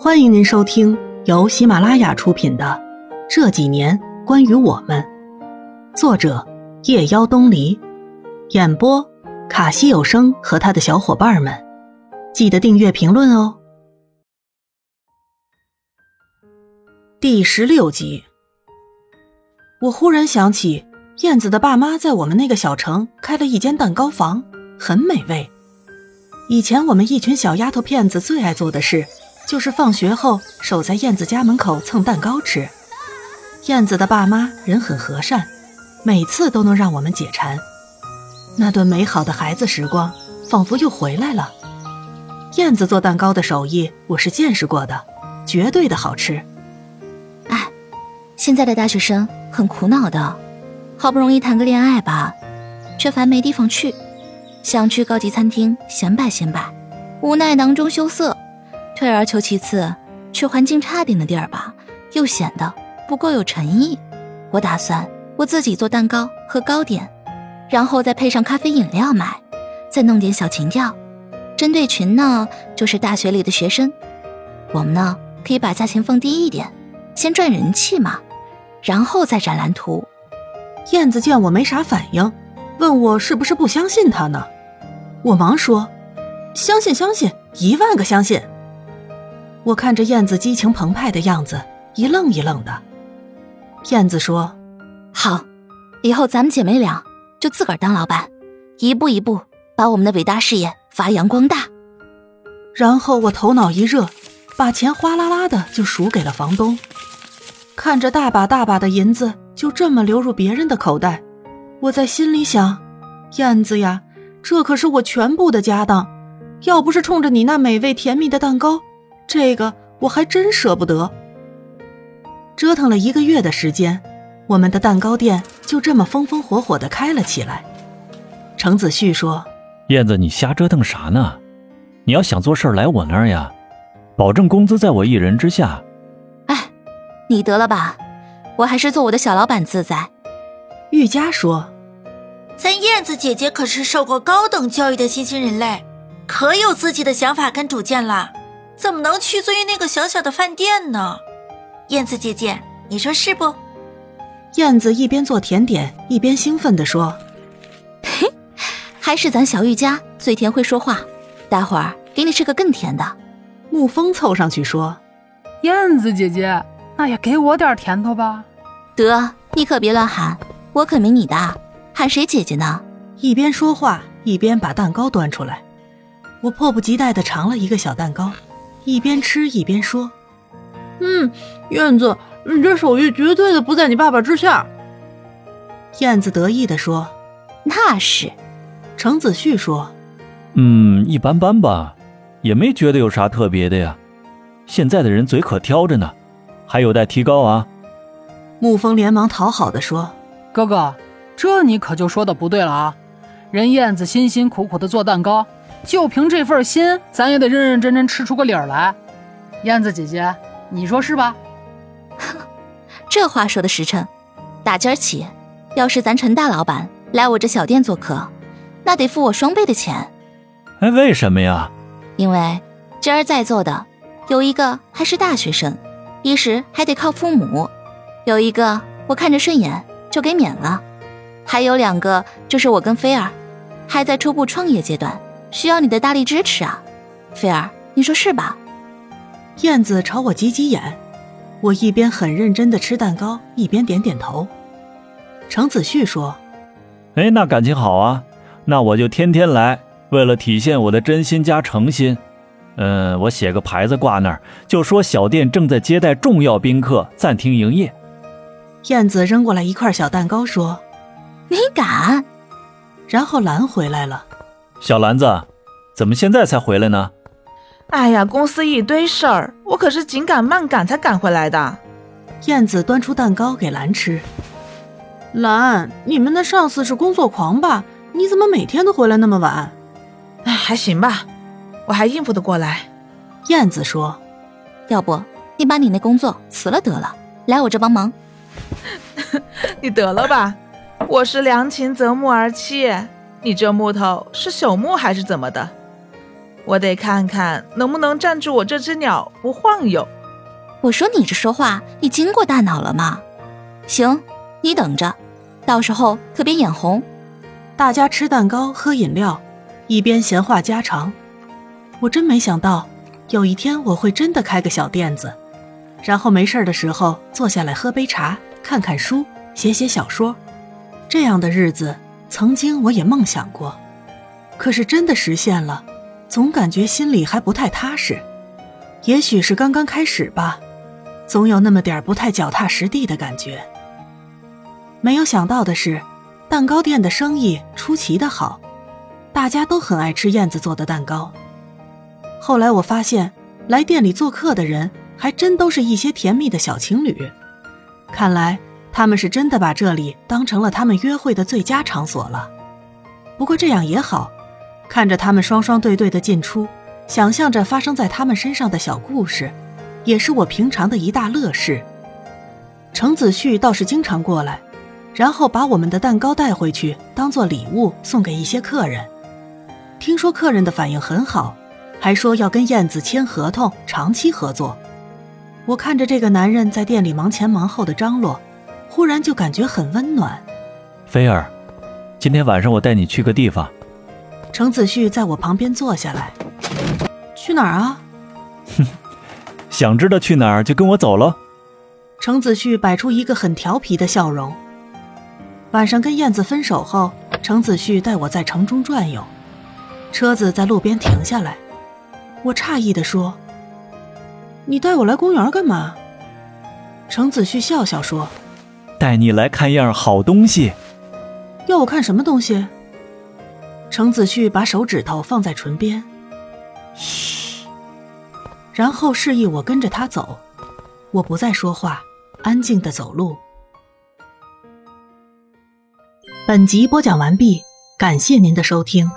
欢迎您收听由喜马拉雅出品的《这几年关于我们》，作者夜妖东篱，演播卡西有声和他的小伙伴们。记得订阅、评论哦。第十六集，我忽然想起，燕子的爸妈在我们那个小城开了一间蛋糕房，很美味。以前我们一群小丫头片子最爱做的事。就是放学后守在燕子家门口蹭蛋糕吃。燕子的爸妈人很和善，每次都能让我们解馋。那顿美好的孩子时光仿佛又回来了。燕子做蛋糕的手艺我是见识过的，绝对的好吃。哎，现在的大学生很苦恼的，好不容易谈个恋爱吧，却烦没地方去，想去高级餐厅显摆显摆，无奈囊中羞涩。退而求其次，去环境差点的地儿吧，又显得不够有诚意。我打算我自己做蛋糕和糕点，然后再配上咖啡饮料卖，再弄点小情调。针对群呢，就是大学里的学生。我们呢，可以把价钱放低一点，先赚人气嘛，然后再展蓝图。燕子见我没啥反应，问我是不是不相信他呢？我忙说：“相信，相信，一万个相信。”我看着燕子激情澎湃的样子，一愣一愣的。燕子说：“好，以后咱们姐妹俩就自个儿当老板，一步一步把我们的伟大事业发扬光大。”然后我头脑一热，把钱哗啦啦的就数给了房东。看着大把大把的银子就这么流入别人的口袋，我在心里想：“燕子呀，这可是我全部的家当，要不是冲着你那美味甜蜜的蛋糕。”这个我还真舍不得。折腾了一个月的时间，我们的蛋糕店就这么风风火火的开了起来。程子旭说：“燕子，你瞎折腾啥呢？你要想做事来我那儿呀，保证工资在我一人之下。”哎，你得了吧，我还是做我的小老板自在。玉佳说：“咱燕子姐姐可是受过高等教育的新兴人类，可有自己的想法跟主见了。”怎么能屈尊于那个小小的饭店呢？燕子姐姐，你说是不？燕子一边做甜点一边兴奋地说：“嘿，还是咱小玉家最甜会说话，待会儿给你吃个更甜的。”沐风凑上去说：“燕子姐姐，那也给我点甜头吧。”得，你可别乱喊，我可没你的，喊谁姐姐呢？一边说话一边把蛋糕端出来，我迫不及待地尝了一个小蛋糕。一边吃一边说：“嗯，燕子，你这手艺绝对的不在你爸爸之下。”燕子得意的说：“那是。”程子旭说：“嗯，一般般吧，也没觉得有啥特别的呀。现在的人嘴可挑着呢，还有待提高啊。”沐风连忙讨好的说：“哥哥，这你可就说的不对了啊！人燕子辛辛苦苦的做蛋糕。”就凭这份心，咱也得认认真真吃出个理儿来。燕子姐姐，你说是吧？这话说的实诚。打今儿起，要是咱陈大老板来我这小店做客，那得付我双倍的钱。哎，为什么呀？因为今儿在座的有一个还是大学生，一时还得靠父母；有一个我看着顺眼就给免了；还有两个就是我跟菲儿，还在初步创业阶段。需要你的大力支持啊，菲儿，你说是吧？燕子朝我挤挤眼，我一边很认真的吃蛋糕，一边点点头。程子旭说：“哎，那感情好啊，那我就天天来。为了体现我的真心加诚心，嗯，我写个牌子挂那儿，就说小店正在接待重要宾客，暂停营业。”燕子扔过来一块小蛋糕，说：“你敢？”然后拦回来了。小兰子，怎么现在才回来呢？哎呀，公司一堆事儿，我可是紧赶慢赶才赶回来的。燕子端出蛋糕给兰吃。兰，你们的上司是工作狂吧？你怎么每天都回来那么晚？哎，还行吧，我还应付得过来。燕子说：“要不你把你那工作辞了得了，来我这帮忙。”你得了吧，我是良禽择木而栖。你这木头是朽木还是怎么的？我得看看能不能站住我这只鸟不晃悠。我说你这说话，你经过大脑了吗？行，你等着，到时候可别眼红。大家吃蛋糕、喝饮料，一边闲话家常。我真没想到，有一天我会真的开个小店子，然后没事的时候坐下来喝杯茶，看看书，写写小说。这样的日子，曾经我也梦想过，可是真的实现了，总感觉心里还不太踏实。也许是刚刚开始吧，总有那么点不太脚踏实地的感觉。没有想到的是。蛋糕店的生意出奇的好，大家都很爱吃燕子做的蛋糕。后来我发现，来店里做客的人还真都是一些甜蜜的小情侣，看来他们是真的把这里当成了他们约会的最佳场所了。不过这样也好，看着他们双双对对的进出，想象着发生在他们身上的小故事，也是我平常的一大乐事。程子旭倒是经常过来。然后把我们的蛋糕带回去，当做礼物送给一些客人。听说客人的反应很好，还说要跟燕子签合同，长期合作。我看着这个男人在店里忙前忙后的张罗，忽然就感觉很温暖。菲儿，今天晚上我带你去个地方。程子旭在我旁边坐下来。去哪儿啊？哼，想知道去哪儿就跟我走喽。程子旭摆出一个很调皮的笑容。晚上跟燕子分手后，程子旭带我在城中转悠，车子在路边停下来，我诧异地说：“你带我来公园干嘛？”程子旭笑笑说：“带你来看样好东西。”要我看什么东西？程子旭把手指头放在唇边，嘘，然后示意我跟着他走。我不再说话，安静的走路。本集播讲完毕，感谢您的收听。